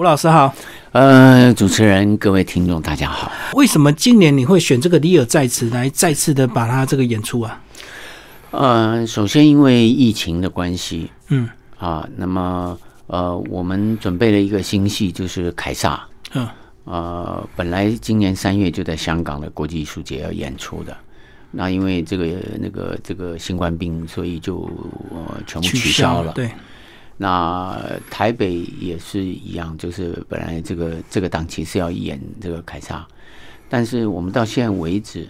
吴老师好，呃，主持人、各位听众，大家好。为什么今年你会选这个《李尔在此》来再次的把它这个演出啊？呃，首先因为疫情的关系，嗯啊，那么呃，我们准备了一个新戏，就是《凯撒》。嗯呃，本来今年三月就在香港的国际艺术节要演出的，那因为这个那个这个新冠病，所以就呃全部取消了。对，那台北也是一样，就是本来这个这个档期是要演这个凯撒，但是我们到现在为止，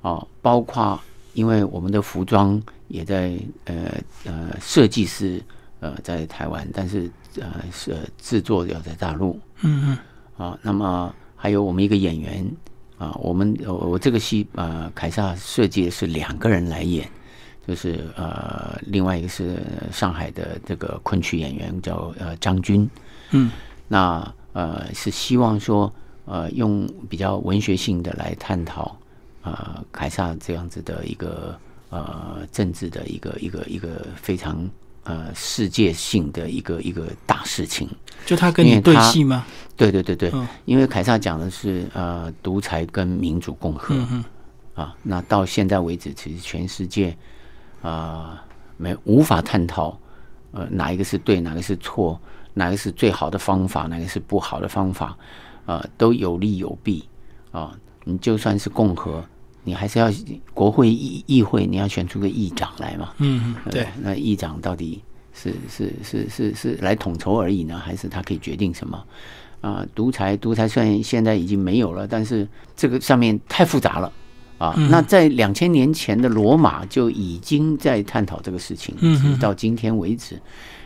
哦，包括因为我们的服装也在呃呃设计师呃在台湾，但是呃是制作要在大陆嗯嗯啊，那么还有我们一个演员啊，我们我我这个戏呃凯撒设计的是两个人来演。就是呃，另外一个是上海的这个昆曲演员叫呃张军，嗯那呃是希望说呃用比较文学性的来探讨呃凯撒这样子的一个呃政治的一个一个一个非常呃世界性的一个一个大事情。就他跟你对戏吗？对对对对，嗯因为凯撒讲的是呃独裁跟民主共和。啊，那到现在为止，其实全世界啊、没无法探讨呃哪一个是对，哪个是错，哪个是最好的方法，哪个是不好的方法，呃，都有利有弊啊。你就算是共和，你还是要国会议议会，你要选出个议长来嘛。嗯对，，那议长到底是是是是是来统筹而已呢，还是他可以决定什么？啊、独裁独裁虽然现在已经没有了，但是这个上面太复杂了啊。那在两千年前的罗马就已经在探讨这个事情，嗯直到今天为止。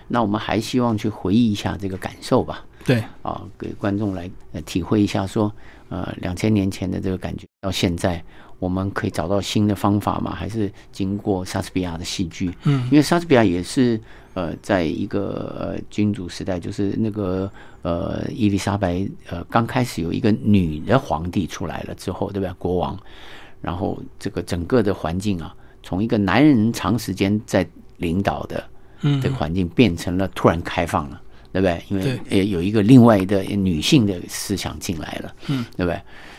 那我们还希望去回忆一下这个感受吧。对，啊，给观众来呃体会一下说，呃，两千年前的这个感觉，到现在我们可以找到新的方法吗？还是经过莎士比亚的戏剧？嗯因为莎士比亚也是呃，在一个呃君主时代，就是那个呃伊丽莎白呃刚开始有一个女的皇帝出来了之后，对吧？国王，然后这个整个的环境啊，从一个男人长时间在领导的嗯这个环境变成了突然开放了，对不对？因为对呃有一个另外的女性的思想进来了，嗯，对不对？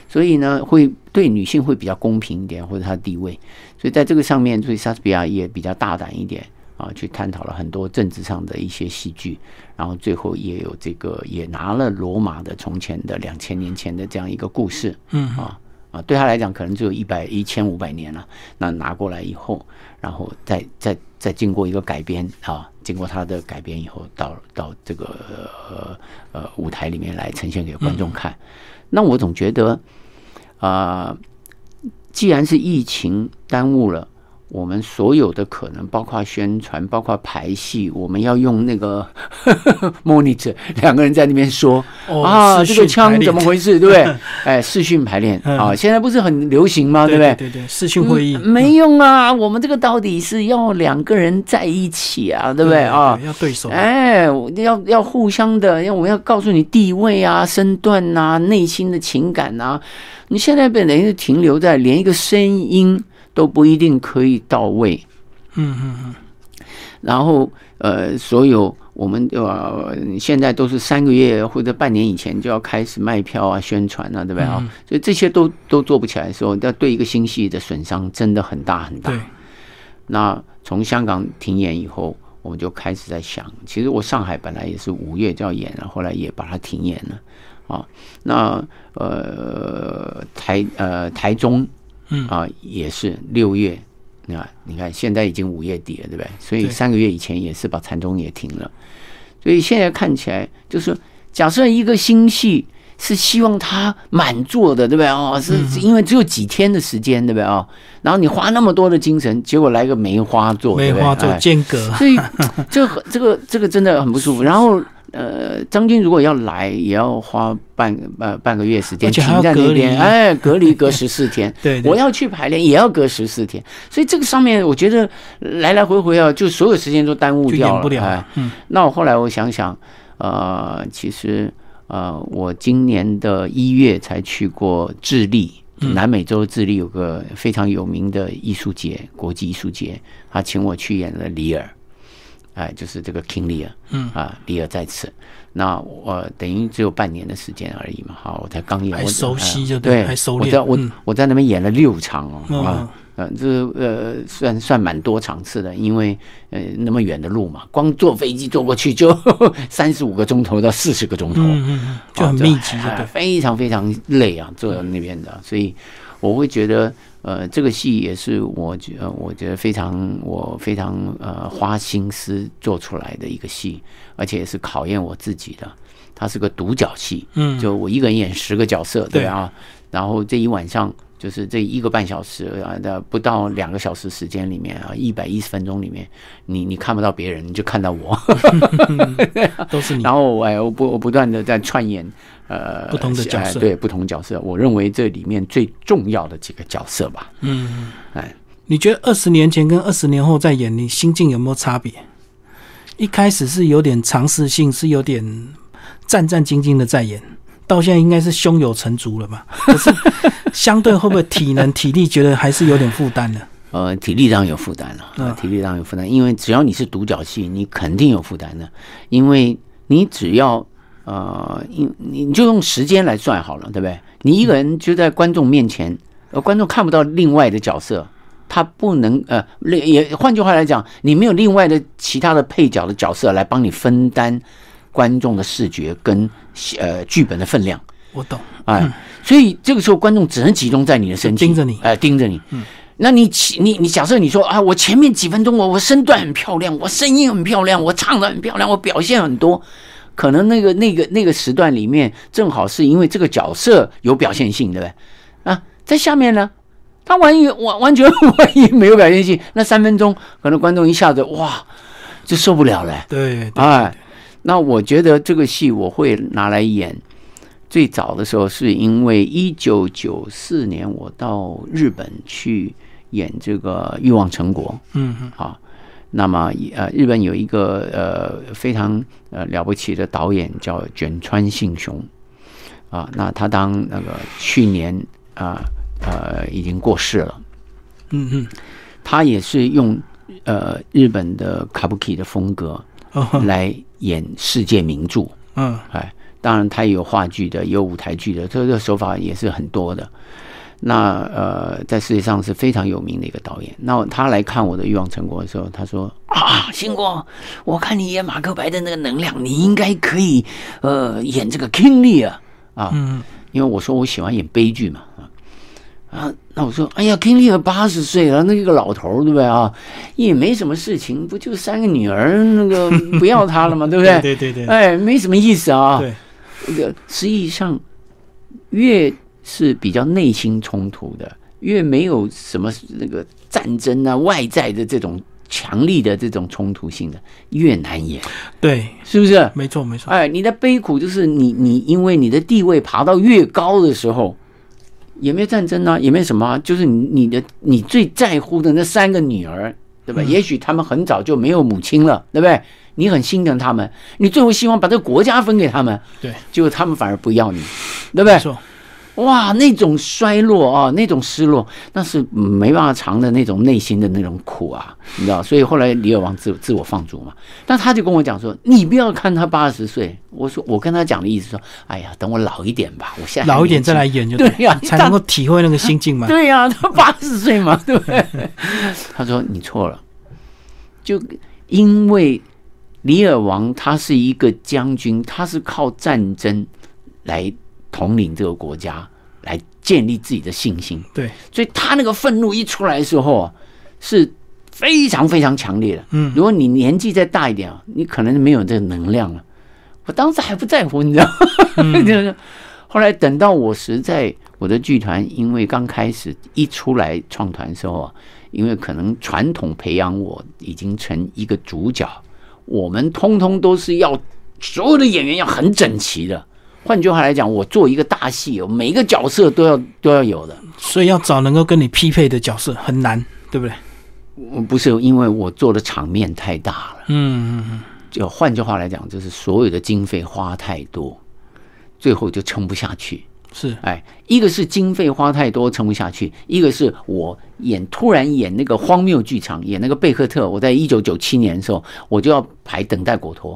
所以呢，会对女性会比较公平一点，或者她的地位。所以在这个上面，所以莎士比亚也比较大胆一点啊，去探讨了很多政治上的一些戏剧，然后最后也有这个也拿了罗马的从前的两千年前的这样一个故事，嗯啊啊，对他来讲可能只有一百一千五百年了。那拿过来以后，然后再再再经过一个改编啊，经过他的改编以后，到到这个呃呃舞台里面来呈现给观众看。那我总觉得啊、既然是疫情耽误了。我们所有的可能，包括宣传，包括排戏，我们要用那个 monitor，两个人在那边说、哦啊，这个枪怎么回事，对不对？哎，视讯排练嗯啊，现在不是很流行吗？对不对？对对，视讯会议嗯没用啊，我们这个到底是要两个人在一起啊，对不对啊？要对手，哎，我要要互相的，要我们要告诉你地位啊、身段啊、内心的情感啊、你现在本来是停留在连一个声音都不一定可以到位，嗯嗯嗯，然后呃，所有我们呃现在都是三个月或者半年以前就要开始卖票啊、宣传啊，对不对啊？所以这些都都做不起来的时候，那对一个新戏的损伤真的很大很大。那从香港停演以后，我们就开始在想，其实我上海本来也是五月就要演了，后来也把它停演了啊。那呃台呃台中嗯啊也是六月，那你看现在已经五月底了，对不对？所以三个月以前也是把禅宗也停了，所以现在看起来就是，假设一个星系是希望它满座的，对不对哦？是是因为只有几天的时间，对不对哦？然后你花那么多的精神，结果来个梅花座，梅花座哎间隔，所以这个这个这个真的很不舒服。然后呃，张军如果要来，也要花半呃半个月时间停在那隔边，哎，隔离隔十四天。对对。我要去排练也要隔十四天，所以这个上面我觉得来来回回啊，就所有时间都耽误掉了哎，嗯。那我后来我想想，呃，其实呃，我今年的一月才去过智利，嗯。南美洲智利有个非常有名的艺术节，国际艺术节，他请我去演了里尔，哎，就是这个 King Lear，嗯。啊，里尔在此。那我等于只有半年的时间而已嘛，好，我才刚演，还我熟悉就呃对，还熟练。我在我、嗯。我在那边演了六场哦，嗯啊，呃，这呃算算蛮多场次的，因为呃那么远的路嘛，光坐飞机坐过去就 三十五个钟头到四十个钟头，嗯嗯嗯，就很哦密集。非常非常累啊，坐在那边的，所以我会觉得，呃，这个戏也是我觉呃，我觉得非常我非常呃花心思做出来的一个戏，而且也是考验我自己的。它是个独角戏，嗯。就我一个人演十个角色，对对。啊，然后这一晚上就是这一个半小时啊的不到两个小时时间里面啊，一百一十分钟里面，你你看不到别人，你就看到我 都是你。然后我哎我不我不断的在串演呃不同的角色哎对不同角色，我认为这里面最重要的几个角色吧，嗯，哎，你觉得二十年前跟二十年后再演，你心境有没有差别？一开始是有点尝试性，是有点战战兢兢的在演，到现在应该是胸有成竹了吧？可是相对会不会体能、体力觉得还是有点负担的？呃，体力上有负担了，嗯啊，体力上有负担，因为只要你是独角戏，你肯定有负担的，因为你只要呃，你你就用时间来算好了，对不对？你一个人就在观众面前，呃，观众看不到另外的角色，他不能呃，也换句话来讲，你没有另外的其他的配角的角色来帮你分担观众的视觉跟呃剧本的分量。我懂，哎，所以这个时候观众只能集中在你的身体，盯着你哎，盯着你。嗯那你起你你假设你说啊，我前面几分钟我我身段很漂亮，我声音很漂亮，我唱的很漂亮，我表现很多，可能那个那个那个时段里面正好是因为这个角色有表现性，对不对？啊，在下面呢，他完全完完全完全没有表现性，那三分钟可能观众一下子哇就受不了了。对，对哎，那我觉得这个戏我会拿来演。最早的时候是因为一九九四年我到日本去演这个《欲望成果嗯嗯》啊，那么呃，日本有一个呃非常呃了不起的导演叫卷川信雄啊，那他当那个去年啊呃已经过世了，嗯嗯他也是用呃日本的卡布奇的风格哦来演世界名著。嗯哎，当然他也有话剧的，也有舞台剧的，这个手法也是很多的。那呃，在世界上是非常有名的一个导演。那他来看我的《欲望成果》的时候，他说：“啊，星光，我看你演马克白的那个能量，你应该可以呃演这个 King Lear 啊。”嗯，因为我说我喜欢演悲剧嘛啊啊，那我说哎呀，King Lear 八十岁了，那个老头对不对啊？也没什么事情，不就三个女儿，那个 不要他了嘛，对不对？对对对对哎，没什么意思啊。对，这个实际上越是比较内心冲突的，越没有什么那个战争啊、外在的这种强力的这种冲突性的，越难演，对，是不是？没错没错，哎，你的悲苦就是你你因为你的地位爬到越高的时候，也没有战争啊，也没什么啊、就是你你的你最在乎的那三个女儿，对吧？嗯也许他们很早就没有母亲了，对不对？你很心疼他们，你最后希望把这个国家分给他们，对，结果他们反而不要你，对不对哇，那种衰落啊，那种失落，那是没办法藏的那种内心的那种苦啊，你知道？所以后来李尔王自自我放逐嘛，那他就跟我讲说，你不要看他八十岁。我说我跟他讲的意思说，哎呀，等我老一点吧，我现在老一点再来演就对呀才能够体会那个心境嘛。对呀、他八十岁嘛，对不对？他说你错了，就因为李尔王他是一个将军，他是靠战争来统领这个国家，来建立自己的信心，对，所以他那个愤怒一出来的时候啊，是非常非常强烈的。嗯如果你年纪再大一点啊，你可能没有这个能量了。我当时还不在乎，你知道吗？就是后来等到我实在我的剧团，因为刚开始一出来创团的时候啊，因为可能传统培养我已经成一个主角，我们通通都是要所有的演员要很整齐的。换句话来讲，我做一个大戏，哦，每一个角色都要都要有的。所以要找能够跟你匹配的角色很难，对不对？我不是因为我做的场面太大了，嗯嗯嗯，就换句话来讲，就是所有的经费花太多，最后就撑不下去。是，哎，一个是经费花太多撑不下去，一个是我演突然演那个荒谬剧场，演那个贝克特。我在一九九七年的时候，我就要排《等待果陀》，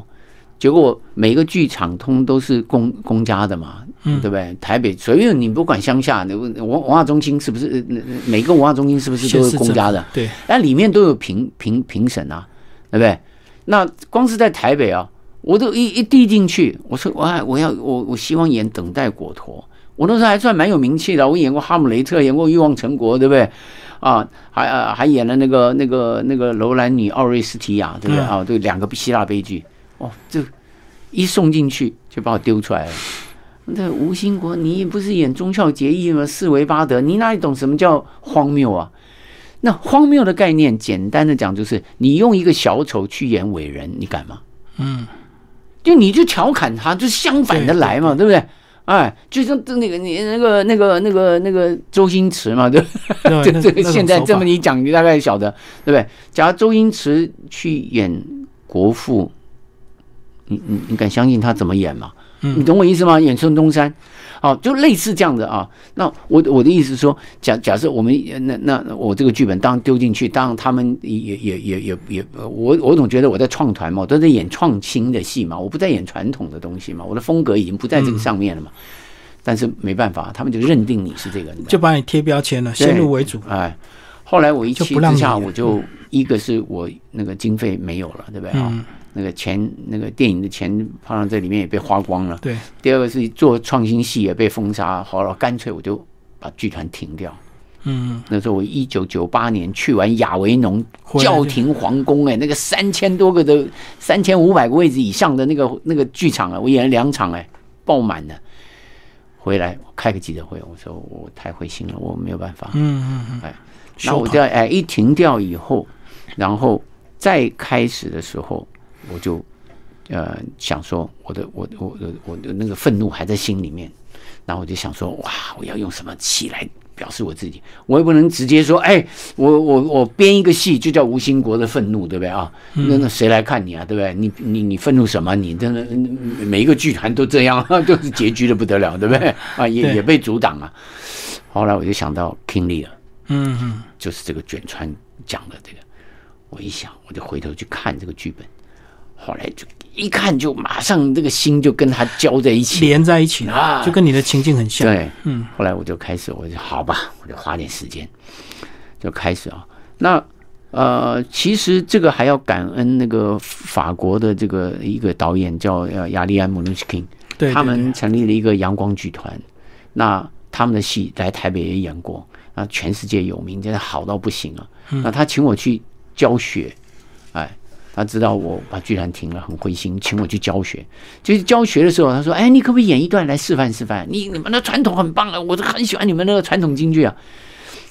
结果每个剧场通都是公公家的嘛，嗯对不对？台北所有你不管乡下，那文文化中心是不是？呃每个文化中心是不是都是公家的？对，那里面都有评评评审啊，对不对？那光是在台北啊，我都一一递进去，我说我还我要我我希望演《等待果陀》，我那时候还算蛮有名气的，我演过《哈姆雷特》，演过《欲望城国》，对不对？啊，还啊还演了那个那个那个楼兰女奥瑞斯提亚，对不对？嗯啊，对，两个希腊悲剧，哦，这一送进去就把我丢出来了。那吴兴国，你不是演忠孝节义吗？四维八德，你哪里懂什么叫荒谬啊？那荒谬的概念，简单的讲就是，你用一个小丑去演伟人，你敢吗？嗯，就你就调侃他，就相反的来嘛，对不对？哎，就像那个你那个那个那个那个周星驰嘛，对不对？对 这这个现在这么一讲，你大概晓得，对不对？假如周星驰去演国父，你你你敢相信他怎么演吗？嗯你懂我意思吗？演孙中山，哦，就类似这样的啊。那我我的意思是说，假假设我们那那我这个剧本当然丢进去，当然他们也也也也也，我我总觉得我在创团嘛，我都在演创新的戏嘛，我不在演传统的东西嘛，我的风格已经不在这个上面了嘛。但是没办法，他们就认定你是这个人，就把你贴标签了，先入为主。哎，后来我一气之下，你我就一个是我那个经费没有了，对不对啊？嗯那个钱，那个电影的钱放到这里面也被花光了。对，第二个是做创新戏也被封杀，好了，干脆我就把剧团停掉。嗯，那时候我一九九八年去完亚维农教廷皇宫，哎，那个三千多个的三千五百个位置以上的那个那个剧场啊，我演了两场，哎，爆满的。回来我开个记者会，我说我太灰心了，我没有办法。嗯嗯嗯，哎，那我在哎一停掉以后，然后再开始的时候，我就呃想说，我的我我我我的那个愤怒还在心里面，然后我就想说，哇，我要用什么气来表示我自己？我也不能直接说，哎，我我我编一个戏就叫吴兴国的愤怒，对不对啊？那那谁来看你啊？对不对？你你你愤怒什么？你真的每一个剧团都这样，都是拮据的不得了，对不对？啊，也也被阻挡啊。后来我就想到 King Lear。嗯嗯，就是这个卷川讲的这个，我一想，我就回头去看这个剧本，后来就一看就马上这个心就跟他交在一起，连在一起了，啊。就跟你的情境很像。对，嗯，后来我就开始，我就好吧，我就花点时间，就开始啊。那呃，其实这个还要感恩那个法国的这个一个导演叫呃亚利安·姆努斯金，对，他对们成立了一个阳光剧团，那他们的戏来台北也演过，那全世界有名，真的好到不行啊。嗯。那他请我去教学，哎，他知道我把剧团停了，很灰心，请我去教学。就是教学的时候，他说：“哎，你可不可以演一段来示范示范？你你们的传统很棒啊，我都很喜欢你们那个传统京剧啊。”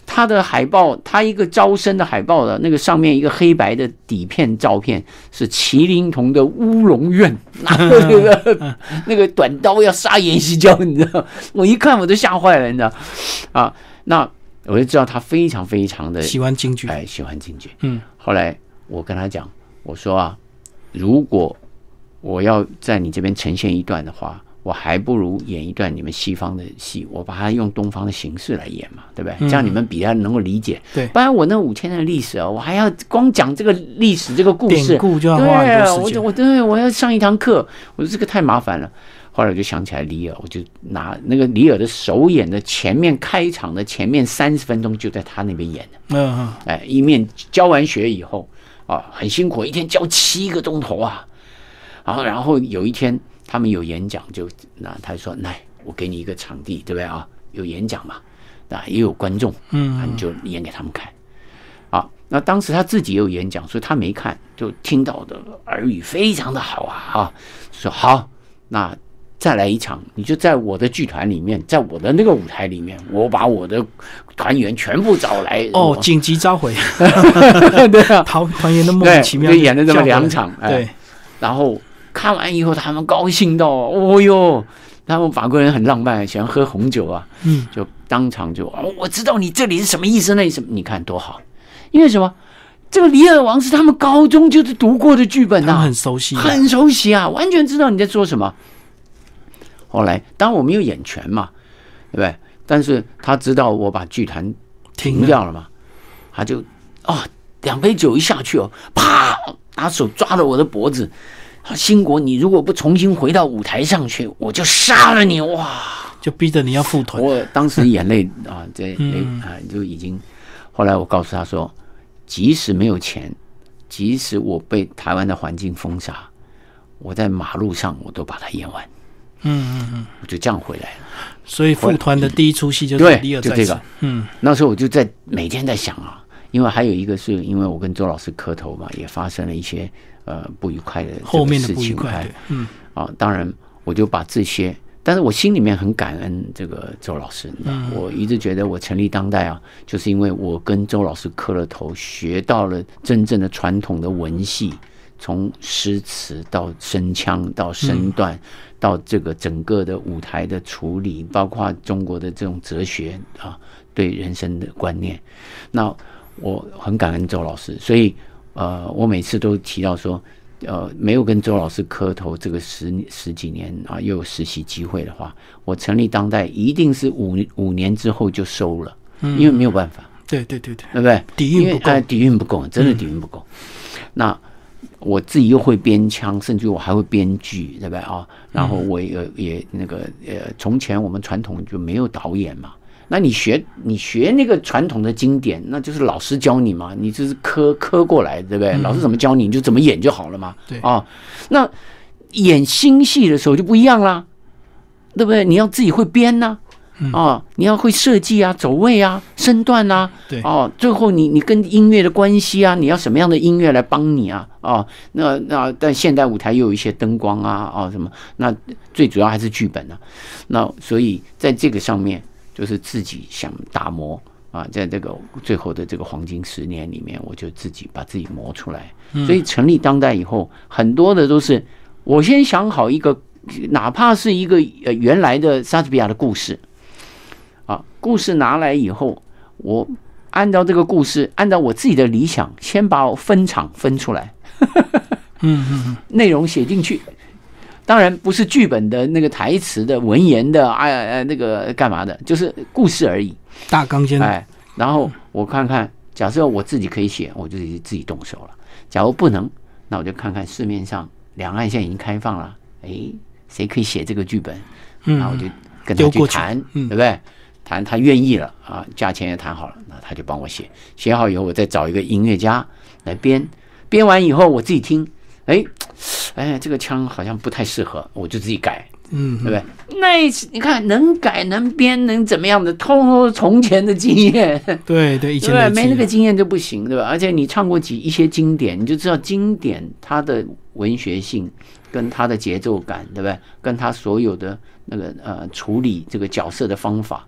他的海报，他一个招生的海报的那个上面一个黑白的底片照片是麒麟童的乌龙院，拿 着那个那个短刀要杀阎锡交，你知道？我一看我都吓坏了，你知道？啊，那我就知道他非常非常的喜欢京剧。哎喜欢京剧。嗯，后来我跟他讲，我说啊，如果我要在你这边呈现一段的话，我还不如演一段你们西方的戏，我把它用东方的形式来演嘛，对不对？这样你们比较能够理解。对不然我那五千年的历史啊，我还要光讲这个历史这个故事典，故就要对花很啊，我就多时间。我对我要上一堂课，我说这个太麻烦了。后来我就想起来李尔，我就拿那个李尔的首演的前面开场的前面三十分钟就在他那边演的。嗯嗯，哎，一面教完学以后啊，很辛苦，一天教七个钟头啊。然后，然后有一天他们有演讲，就那他就说：“来，我给你一个场地，对不对啊？有演讲嘛，那，也有观众，嗯啊，你就演给他们看。”啊，那当时他自己也有演讲，所以他没看，就听到的耳语非常的好啊啊，说好，那再来一场，你就在我的剧团里面，在我的那个舞台里面，我把我的团员全部找来哦，紧急召回，对啊，团团员的莫对名其妙就演了这么两场哎。对，然后看完以后，他们高兴到，哦哟，他们法国人很浪漫，喜欢喝红酒啊，嗯，就当场就，哦，我知道你这里是什么意思，那什么，你看多好，因为什么？这个《李尔王》是他们高中就是读过的剧本呐、他们很熟悉啊，很熟悉啊，完全知道你在说什么。后来，当然我没有演全嘛，对不对？但是他知道我把剧团停掉了嘛，他就哦，两杯酒一下去哦，啪，拿手抓着我的脖子，兴国，你如果不重新回到舞台上去，我就杀了你！哇，就逼着你要复团。我当时眼泪啊，这泪啊就已经。后来我告诉他说，即使没有钱，即使我被台湾的环境封杀，我在马路上我都把它演完。嗯嗯嗯，我就这样回来了。所以复团的第一出戏就是对李尔就这个。嗯那时候我就在每天在想啊，因为还有一个是因为我跟周老师磕头嘛，也发生了一些呃不愉快的后面的事情不愉快，哎对，嗯啊，当然我就把这些，但是我心里面很感恩这个周老师，我一直觉得我成立当代啊，就是因为我跟周老师磕了头，学到了真正的传统的文戏，从诗词到声腔到身段。到这个整个的舞台的处理，包括中国的这种哲学啊，对人生的观念，那我很感恩周老师，所以呃，我每次都提到说，呃，没有跟周老师磕头这个十十几年啊，又有实习机会的话，我成立当代一定是五五年之后就收了，因为没有办法，对对对对，对不对？底蕴不够。因为哎，底蕴不够，真的底蕴不够。那我自己又会编腔，甚至我还会编剧，对不对啊？然后我也也那个呃，从前我们传统就没有导演嘛。那你学你学那个传统的经典，那就是老师教你嘛，你就是磕磕过来，对不对？老师怎么教你，你就怎么演就好了嘛。对啊，那演新戏的时候就不一样啦，对不对？你要自己会编呐、啊，你要会设计啊，走位啊，身段啊，对哦，最后你你跟音乐的关系啊，你要什么样的音乐来帮你啊？哦，那那但现代舞台又有一些灯光啊，哦什么，那最主要还是剧本啊。那所以在这个上面，就是自己想打磨啊，在这个最后的这个黄金十年里面，我就自己把自己磨出来。所以成立当代以后，很多的都是我先想好一个，哪怕是一个呃原来的莎士比亚的故事。啊，故事拿来以后，我按照这个故事，按照我自己的理想，先把我分场分出来，嗯嗯嗯，内容写进去。当然不是剧本的那个台词的文言的，哎哎那个干嘛的，就是故事而已。大纲先哎，然后我看看，假设我自己可以写，我就自己动手了。假如不能，那我就看看市面上两岸现在已经开放了，哎，谁可以写这个剧本？嗯然后我就跟他去谈，嗯对不对？谈他愿意了啊，价钱也谈好了，那他就帮我写，写好以后，我再找一个音乐家来编，编完以后我自己听，哎，哎，这个腔好像不太适合，我就自己改，嗯对不对？那你看能改能编能怎么样的，通通是从前的经验，对对，以前 对没那个经验就不行，对吧？而且你唱过几一些经典，你就知道经典它的文学性跟它的节奏感，对不对？跟它所有的那个呃处理这个角色的方法，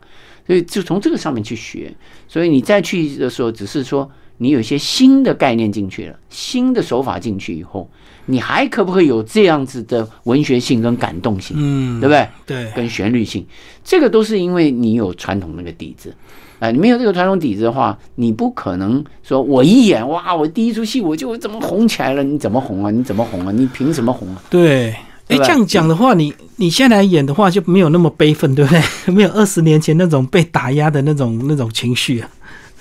所以就从这个上面去学。所以你再去的时候，只是说你有一些新的概念进去了，新的手法进去以后，你还可不可以有这样子的文学性跟感动性，嗯，对不对？对，跟旋律性，这个都是因为你有传统那个底子。哎，你没有这个传统底子的话，你不可能说我一演哇，我第一出戏我就怎么红起来了？你怎么红啊？你怎么红啊？你凭什么红啊？对。哎，这样讲的话，你你现在来演的话就没有那么悲愤，对不对？没有二十年前那种被打压的那种那种情绪啊。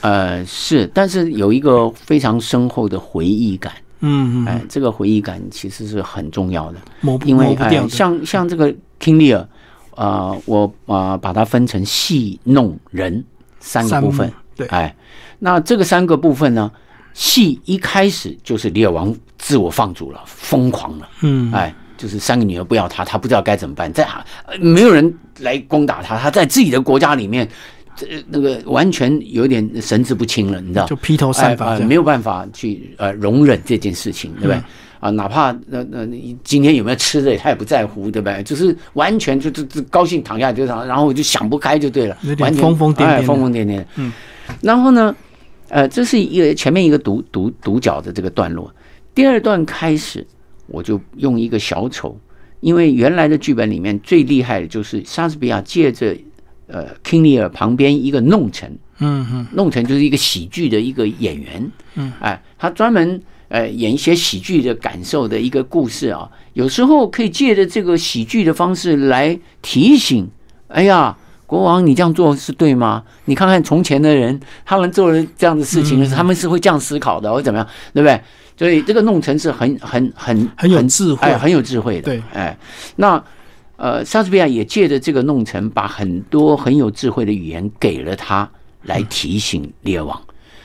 呃，是，但是有一个非常深厚的回忆感。嗯嗯，哎，这个回忆感其实是很重要的，抹不因为哎，抹不掉的。像像这个 King Lear，呃，我啊、呃把它分成戏、弄、人三个部分幕。对哎，那这个三个部分呢，戏一开始就是李尔王自我放逐了，疯狂了，嗯，哎，就是三个女儿不要他，他不知道该怎么办，在呃没有人来攻打他，他在自己的国家里面，这那个完全有点神志不清了，你知道？就披头散发。没有办法去呃容忍这件事情，对不对？啊，哪怕那那你今天有没有吃的，他也不在乎，对不对？就是完全就就就高兴躺下来就躺，然后就想不开就对了有，点完全疯疯癫癫疯疯癫癫。嗯，然后呢，呃，这是一个前面一个独独独角的这个段落，第二段开始我就用一个小丑，因为原来的剧本里面最厉害的就是莎士比亚借着呃 King Lear 旁边一个弄臣，嗯嗯弄臣就是一个喜剧的一个演员，嗯，哎，他专门呃演一些喜剧的感受的一个故事啊，有时候可以借着这个喜剧的方式来提醒，哎呀。国王，你这样做是对吗？你看看从前的人，他们做了这样的事情他们是会这样思考的，或怎么样，对不对？所以这个弄臣是很很很很有智慧哎，很有智慧的。对，哎，那呃，莎士比亚也借着这个弄臣，把很多很有智慧的语言给了他，来提醒列王。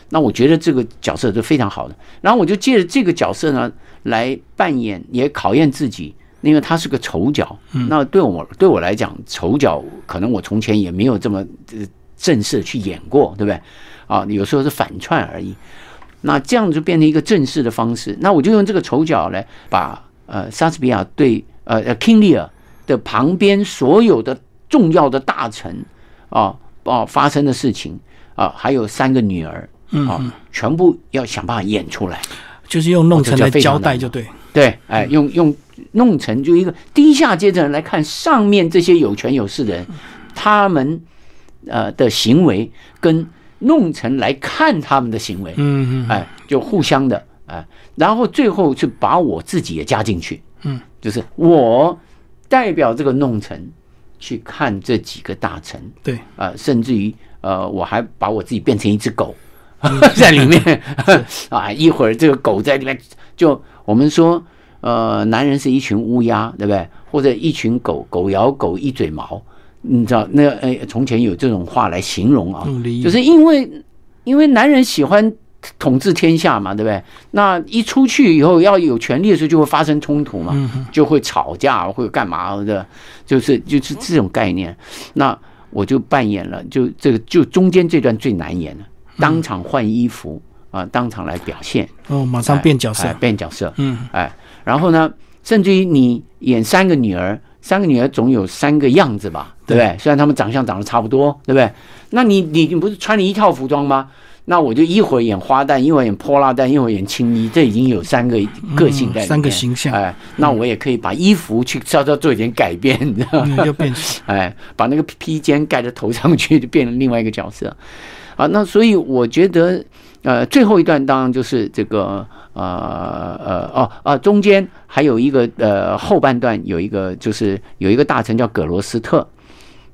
那我觉得这个角色是非常好的。然后我就借着这个角色呢，来扮演，也考验自己，因为他是个丑角。那对我对我来讲，丑角可能我从前也没有这么呃正式去演过，对不对？啊，有时候是反串而已。那这样就变成一个正式的方式。那我就用这个丑角来把呃莎士比亚对呃呃 King Lear 的旁边所有的重要的大臣啊啊发生的事情啊，还有三个女儿啊，全部要想办法演出来。就是用弄成来哦这叫非交代就对。对，哎，用用弄成就一个低下阶层人来看上面这些有权有势的人，他们呃的行为跟弄成来看他们的行为，嗯嗯，哎，就互相的哎，然后最后是把我自己也加进去，嗯，就是我代表这个弄臣去看这几个大臣，对，啊，甚至于呃，我还把我自己变成一只狗 在里面。啊，一会儿这个狗在里面，就我们说，呃，男人是一群乌鸦，对不对？或者一群狗，狗咬狗一嘴毛，你知道那呃，从前有这种话来形容啊，就是因为因为男人喜欢统治天下嘛，对不对？那一出去以后要有权利的时候，就会发生冲突嘛，就会吵架，会干嘛的？就是就是这种概念。那我就扮演了，就这个就中间这段最难演了，当场换衣服啊，当场来表现，哦，马上变角色哎，变角色，嗯，哎，然后呢，甚至于你演三个女儿，三个女儿总有三个样子吧，对不对？虽然她们长相长得差不多，对不对？那你你你不是穿了一套服装吗？那我就一会儿演花旦，一会儿演泼辣旦，一会儿演青衣，这已经有三个个性在里面、嗯三个形象哎，那我也可以把衣服去稍稍做一点改变，你知道吗？嗯又变 哎，把那个披肩盖在头上去，就变成另外一个角色。啊，那所以我觉得，呃，最后一段当然就是这个，呃呃哦啊，中间还有一个呃后半段有一个就是有一个大臣叫葛罗斯特，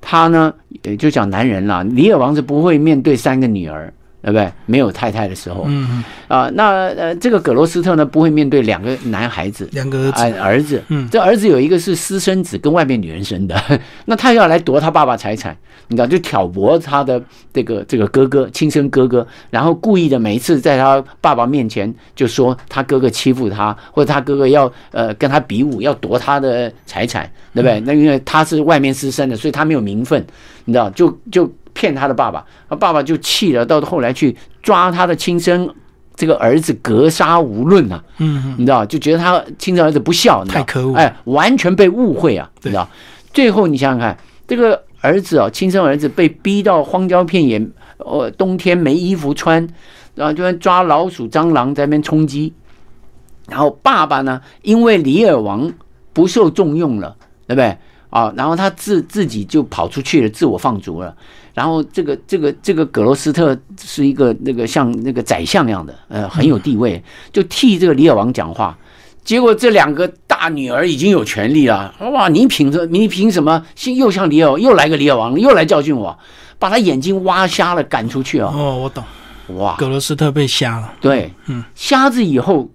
他呢就讲男人啦，里尔王子不会面对三个女儿。对不对？没有太太的时候，嗯，啊，那呃，这个葛罗斯特呢，不会面对两个男孩子，两个儿子。哎，儿子，嗯。这儿子有一个是私生子，跟外面女人生的，那他要来夺他爸爸财产，你知道，就挑拨他的这个这个哥哥，亲生哥哥，然后故意的每一次在他爸爸面前就说他哥哥欺负他，或者他哥哥要呃跟他比武，要夺他的财产，对不对？那因为他是外面私生的，所以他没有名分，你知道，就就骗他的爸爸，他爸爸就气了，到后来去抓他的亲生。这个儿子格杀无论啊，嗯，你知道，就觉得他亲生儿子不孝，太可恶哎，完全被误会啊，你知道。最后你想想看，这个儿子哦，亲生儿子被逼到荒郊片野，呃，冬天没衣服穿，然后就在抓老鼠、蟑螂在那边充饥。然后爸爸呢，因为李尔王不受重用了，对不对？啊，然后他自自己就跑出去了，自我放逐了。然后这个这个这个葛罗斯特是一个那个像那个宰相一样的，呃，很有地位，就替这个李尔王讲话。结果这两个大女儿已经有权利了，哇！你凭着你凭什么？又像李尔，又来个李尔王，又来教训我，把他眼睛挖瞎了，赶出去啊！哦，我懂，哇，葛罗斯特被瞎了，对，嗯，瞎子以后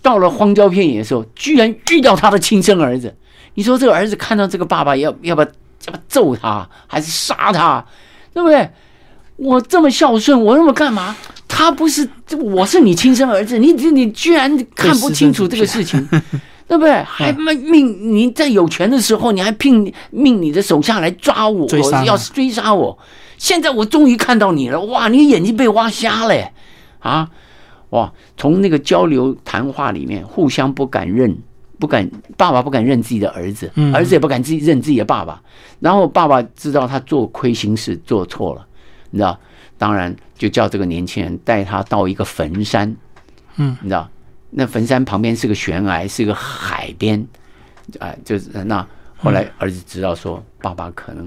到了荒郊片野的时候，居然遇到他的亲生儿子。你说这个儿子看到这个爸爸要要不要要不要揍他，还是杀他，对不对？我这么孝顺，我那么干嘛？他不是，我是你亲生儿子，你你你居然看不清楚这个事情，对不对？还命命你在有权的时候，你还聘命你的手下来抓我，追杀要追杀我。现在我终于看到你了，哇！你眼睛被挖瞎了耶，啊！哇！从那个交流谈话里面，互相不敢认，不敢爸爸不敢认自己的儿子，嗯。儿子也不敢自己认自己的爸爸。然后爸爸知道他做亏心事，做错了，你知道，当然就叫这个年轻人带他到一个坟山，嗯，你知道，那坟山旁边是个悬崖，是个海边，哎、就是那后来儿子知道说爸爸可能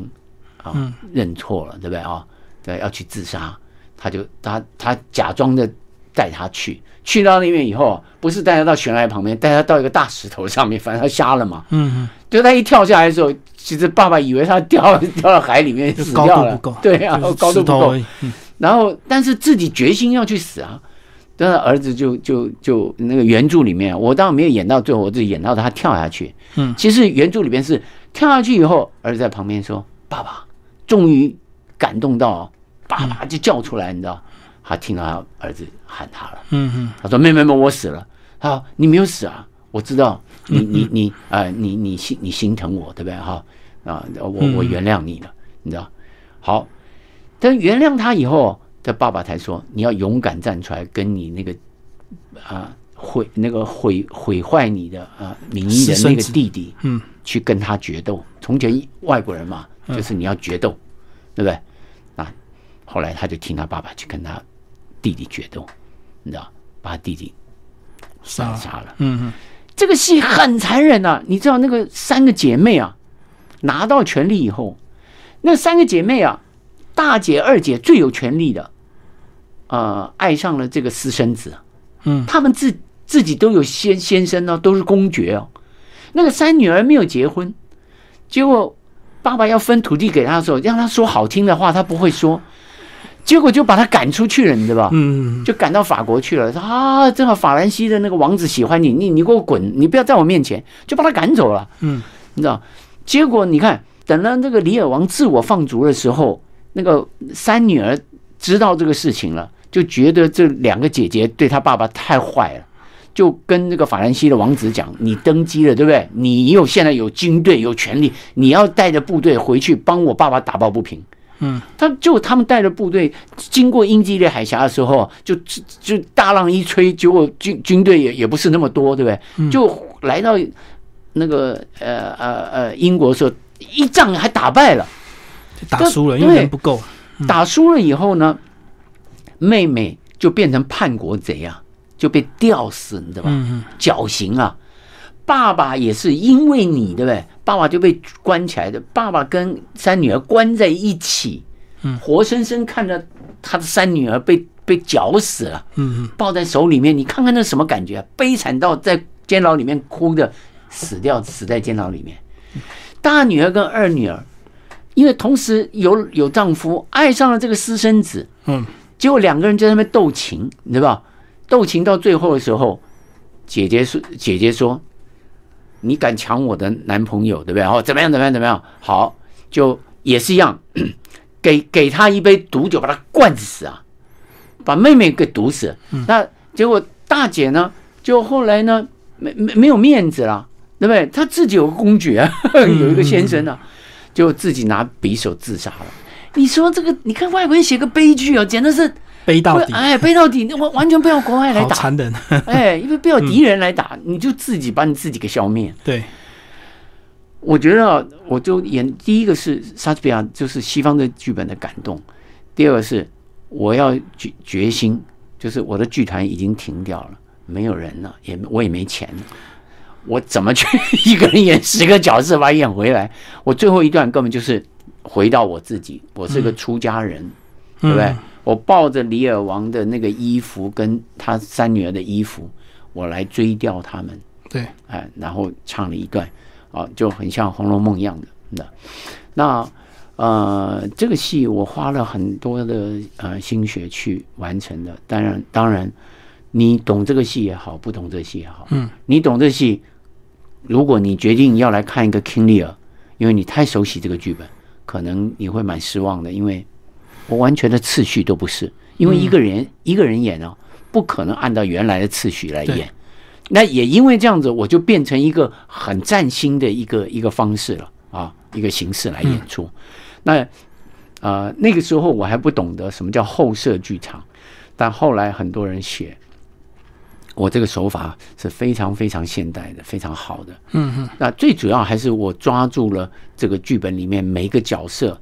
啊、嗯。认错了，对不对？啊？对，要去自杀，他就他他假装的带他去，去到那边以后，不是带他到悬崖旁边，带他到一个大石头上面，反正他瞎了嘛。嗯就他一跳下来的时候，其实爸爸以为他掉掉到海里面死掉了。度不够，，对啊，就是高度不够。然后，但是自己决心要去死啊，但是儿子就就就那个原著里面，我当然没有演到最后，我只演到他跳下去。嗯，其实原著里边是跳下去以后，儿子在旁边说：“爸爸，终于感动到，爸爸就叫出来，你知道？他听到他儿子喊他了。嗯嗯他说：“妹妹们，我死了。”他说：“你没有死啊，我知道你你你呃，你你心你心疼我，对不对？哈啊，我我原谅你了，你知道？好，但原谅他以后，他爸爸才说你要勇敢站出来，跟你那个啊毁那个毁毁坏你的啊名义的那个弟弟，嗯，去跟他决斗。从前外国人嘛，就是你要决斗，对不对？啊，后来他就听他爸爸去跟他弟弟决斗，你知道，把他弟弟杀了杀了。嗯嗯这个戏很残忍呐、你知道那个三个姐妹啊，拿到权力以后，那三个姐妹啊，大姐、二姐最有权力的，呃，爱上了这个私生子，嗯他们自自己都有先先生呢、都是公爵哦。那个三女儿没有结婚，结果爸爸要分土地给她的时候，让她说好听的话，她不会说，结果就把他赶出去了，你知道吧？嗯就赶到法国去了。说啊，正好法兰西的那个王子喜欢你，你你给我滚，你不要在我面前，就把他赶走了。嗯，你知道？结果你看，等到那个李尔王自我放逐的时候，那个三女儿知道这个事情了，就觉得这两个姐姐对她爸爸太坏了。就跟那个法兰西的王子讲：“你登基了，对不对？你有现在有军队，有权利，你要带着部队回去帮我爸爸打抱不平。”嗯，他就他们带着部队经过英吉利海峡的时候，就就就大浪一吹，结果军军队也也不是那么多，对不对？就来到那个呃呃呃英国的时候，一仗还打败了。打输了，因为人不够。打输了以后呢，妹妹就变成叛国贼啊，就被吊死，你知道吧？绞刑啊！爸爸也是因为你，对不对？爸爸就被关起来的。爸爸跟三女儿关在一起，嗯活生生看着他的三女儿被被绞死了，嗯嗯抱在手里面，你看看那什么感觉、啊？悲惨到在监牢里面哭的死掉，死在监牢里面。大女儿跟二女儿，因为同时有有丈夫，爱上了这个私生子，嗯结果两个人在那边斗情，你知道吧？斗情到最后的时候，姐姐说：“姐姐说，你敢抢我的男朋友，对不对？哦，怎么样？怎么样？怎么样？好，就也是一样，给给他一杯毒酒，把他灌死啊，把妹妹给毒死。那结果大姐呢，就后来呢，没没没有面子了，对不对？她自己有个公爵、啊，有一个先生啊，就自己拿匕首自杀了。你说这个，你看外国人写个悲剧哦，简直是背到底，哎，背到底，完完全不要国外来打，好残忍。哎，因为不要敌人来打，你就自己把你自己给消灭。对，我觉得啊我就演第一个是莎士比亚，就是西方的剧本的感动；第二个是我要决决心，就是我的剧团已经停掉了，没有人了，也我也没钱了，我怎么去一个人演十个角色把它演回来？我最后一段根本就是回到我自己，我是个出家人，对不对？嗯我抱着李尔王的那个衣服跟他三女儿的衣服，我来追掉他们。对，哎，然后唱了一段，啊，就很像《红楼梦》一样的。那那呃，这个戏我花了很多的呃心血去完成的。当然，当然，你懂这个戏也好，不懂这个戏也好，嗯，你懂这戏，如果你决定要来看一个《King Lear》，因为你太熟悉这个剧本，可能你会蛮失望的，因为我完全的次序都不是，因为一个人、一个人演哦，不可能按照原来的次序来演。那也因为这样子，我就变成一个很崭新的一个一个方式了啊，一个形式来演出。那呃那个时候我还不懂得什么叫后设剧场，但后来很多人写，我这个手法是非常非常现代的，非常好的。嗯嗯那最主要还是我抓住了这个剧本里面每一个角色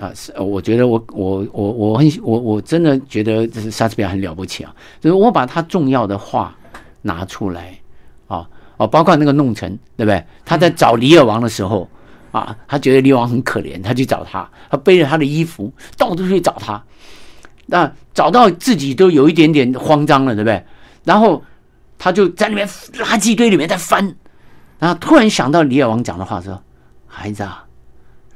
啊，是呃我觉得我我我我很我我真的觉得这是莎士比亚很了不起啊，就是我把他重要的话拿出来啊哦，包括那个弄臣，对不对？他在找李尔王的时候啊，他觉得李尔王很可怜，他去找他，他背着他的衣服到处去找他，那找到自己都有一点点慌张了，对不对？然后他就在那边垃圾堆里面在翻，然后突然想到李尔王讲的话说：“孩子啊，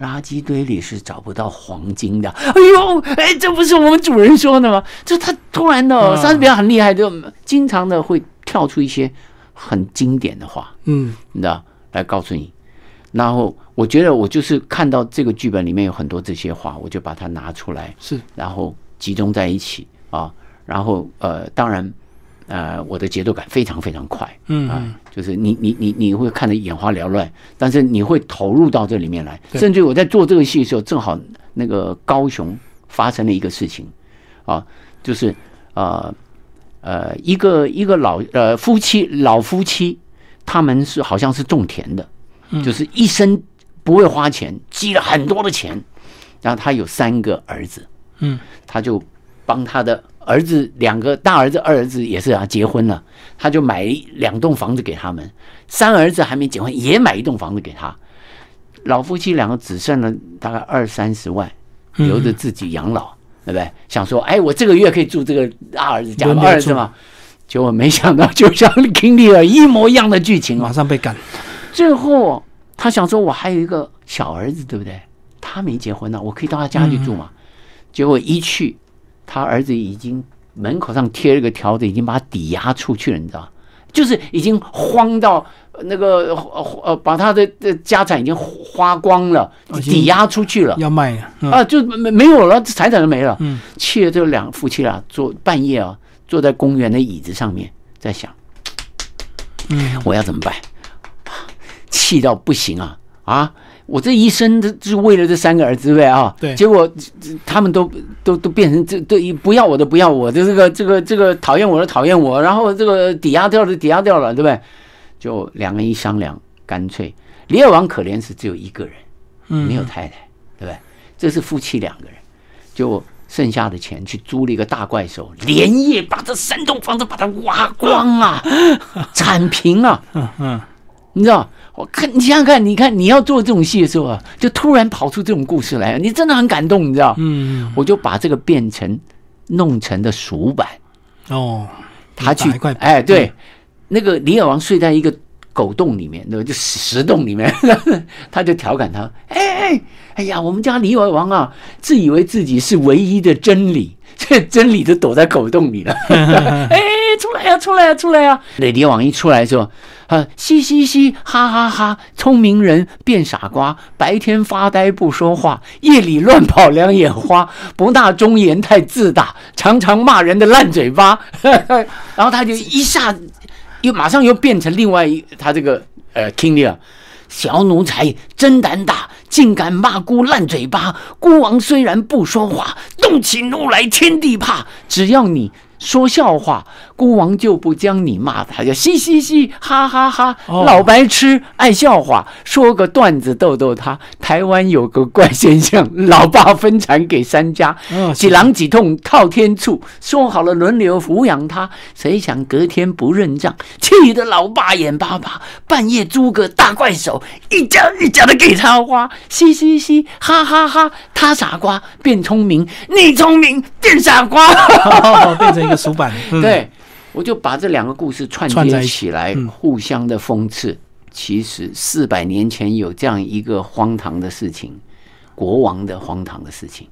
垃圾堆里是找不到黄金的。哎呦，哎，这不是我们主人说的吗？就他突然的，嗯莎士比亚很厉害，就经常的会跳出一些很经典的话，嗯你知道，来告诉你。然后我觉得我就是看到这个剧本里面有很多这些话，我就把它拿出来，是然后集中在一起啊。然后呃，当然呃，我的节奏感非常非常快，啊嗯。啊，就是你你你你会看得眼花缭乱，但是你会投入到这里面来。甚至我在做这个戏的时候，正好那个高雄发生了一个事情，啊，就是呃呃一个一个老呃夫妻老夫妻，他们是好像是种田的，就是一生不会花钱，积了很多的钱，然后他有三个儿子，嗯，他就帮他的儿子两个大儿子、二儿子也是啊结婚了，他就买两栋房子给他们，三儿子还没结婚也买一栋房子给他，老夫妻两个只剩了大概二三十万，留着自己养老，对不对？想说，哎，我这个月可以住这个大儿子家，轮流二儿子嘛，结果没想到就像 King Lear 一模一样的剧情哦马，上被赶，最后他想说，我还有一个小儿子，对不对？他没结婚呢、我可以到他家去住嘛。结果一去，他儿子已经门口上贴了个条子，已经把他抵押出去了，你知道？就是已经慌到那个呃呃，把他的的家产已经花光了，抵押出去了。要卖啊，嗯啊，就没没有了，财产都没了。嗯，气的这两夫妻俩坐半夜啊，坐在公园的椅子上面，在想，嗯，我要怎么办？气到不行啊啊！我这一生都就是为了这三个儿子，对不对啊？对结果他们都都都变成这都不要我的不要我的，这个这个这个讨厌我的讨厌我，然后这个抵押掉的抵押掉了，对不对？就两个人一商量，干脆李尔王可怜是只有一个人。嗯没有太太，对不对？这是夫妻两个人，就剩下的钱去租了一个大怪兽，连夜把这三栋房子把它挖光啊，铲平啊，嗯嗯，你知道？我看你想想看，你看你要做这种戏的时候啊，就突然跑出这种故事来，你真的很感动，你知道？嗯我就把这个变成弄成的俗版，哦，他去哎，对，那个李尔王睡在一个狗洞里面，对吧？就石石洞里面，他就调侃他，哎哎哎呀，我们家李尔王啊，自以为自己是唯一的真理，这 真理都躲在狗洞里了。哎，出来呀、出来呀、出来呀、那李尔王一出来的时候，啊，嘻嘻嘻，哈哈哈，聪明人变傻瓜，白天发呆不说话，夜里乱跑两眼花，不大忠言太自大，常常骂人的烂嘴巴。然后他就一下子又马上又变成另外一他这个呃 King Lear，小奴才真胆大，竟敢骂孤烂嘴巴。孤王虽然不说话，动起怒来天地怕。只要你说笑话，孤王就不将你骂，他就嘻嘻嘻，哈哈哈。哦。老白痴爱笑话，说个段子逗逗他。台湾有个怪现象，老爸分产给三家，嗯几狼几痛靠天醋，说好了轮流抚养他，谁想隔天不认账，气得老爸眼巴巴，半夜租个大怪手，一家一家的给他花，嘻嘻嘻，哈哈哈他傻瓜变聪明，你聪明变傻瓜。哦，变成一个书版，嗯，对，我就把这两个故事串接起。起来，嗯。互相的讽刺。其实四百年前有这样一个荒唐的事情，国王的荒唐的事情，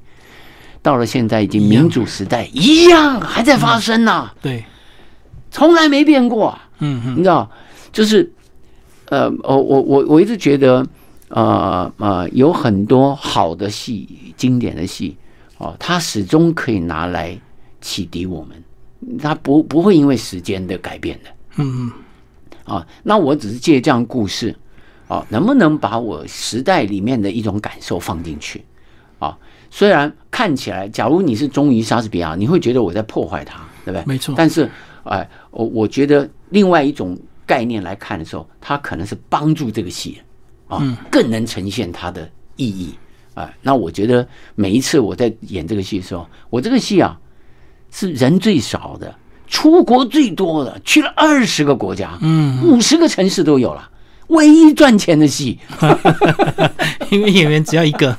到了现在已经民主时代，一样还在发生呐、对，从来没变过。啊。嗯嗯。你知道，就是呃，我我我我一直觉得，呃呃，有很多好的戏，经典的戏，哦，它始终可以拿来启迪我们，它不不会因为时间的改变的嗯嗯，啊。那我只是借这样故事，啊，能不能把我时代里面的一种感受放进去啊？虽然看起来，假如你是忠于莎士比亚，你会觉得我在破坏它，对不对？没错但是，哎、我我觉得另外一种概念来看的时候，它可能是帮助这个戏啊，更能呈现它的意义。哎、那我觉得每一次我在演这个戏的时候，我这个戏啊是人最少的，出国最多的，去了二十个国家，嗯，五十个城市都有了。唯一赚钱的戏，因为演员只要一个，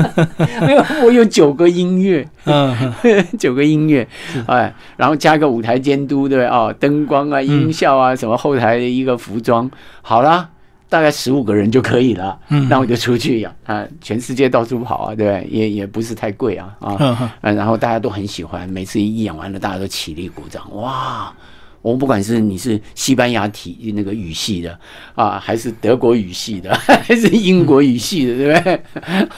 没有我有九个音乐，嗯，九个音乐，哎，然后加个舞台监督，对不对？哦，灯光啊、音效啊，什么后台的一个服装，好了，大概十五个人就可以了，嗯那我就出去呀，啊，全世界到处跑啊，对不对？也也不是太贵啊，啊，嗯，然后大家都很喜欢，每次一演完了，大家都起立鼓掌，哇！我不管是你是西班牙体那个语系的啊，还是德国语系的，还是英国语系的，对不对？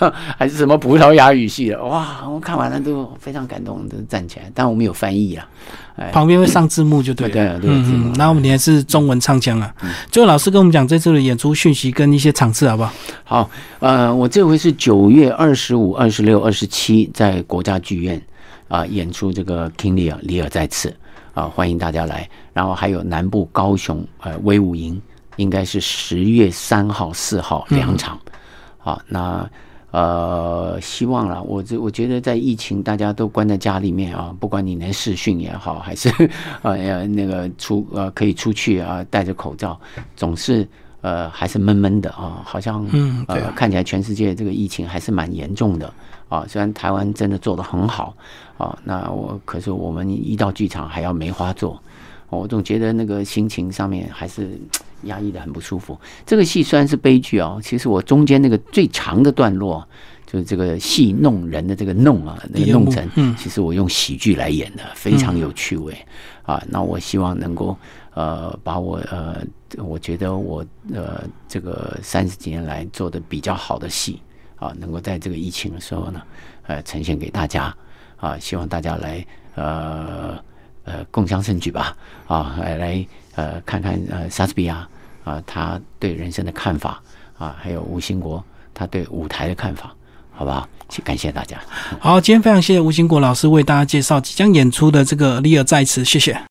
还是什么葡萄牙语系的，哇！我看完了都非常感动，都站起来。但我们有翻译啊，哎，旁边会上字幕就对了。对对对有字幕嗯，然后我们也是中文唱腔啊。最后老师跟我们讲这次的演出讯息跟一些场次好不好？好，呃，我这回是九月二十五、二十六、二十七在国家剧院啊、演出这个《King Lear》里尔再次啊、欢迎大家来。然后还有南部高雄呃威武营，应该是十月三号、四号两场。好，那呃，希望了，我这我觉得在疫情大家都关在家里面啊，不管你能视讯也好，还是 呃呃那个出呃可以出去啊，戴着口罩，总是呃还是闷闷的啊，好像呃看起来全世界这个疫情还是蛮严重的啊。虽然台湾真的做得很好啊，那我可是我们一到剧场还要梅花座，我总觉得那个心情上面还是压抑的很不舒服。这个戏虽然是悲剧哦，其实我中间那个最长的段落，就是这个戏弄人的这个弄啊，那个弄成，嗯其实我用喜剧来演的，非常有趣味、啊。那我希望能够呃，把我呃，我觉得我呃这个三十几年来做的比较好的戏啊，能够在这个疫情的时候呢，呃，呈现给大家啊，希望大家来呃呃共襄盛举吧啊，来来呃看看呃莎士比亚啊他对人生的看法啊，还有吴兴国他对舞台的看法，好不好？感谢大家。好，今天非常谢谢吴兴国老师为大家介绍即将演出的这个《利尔在此》，谢谢。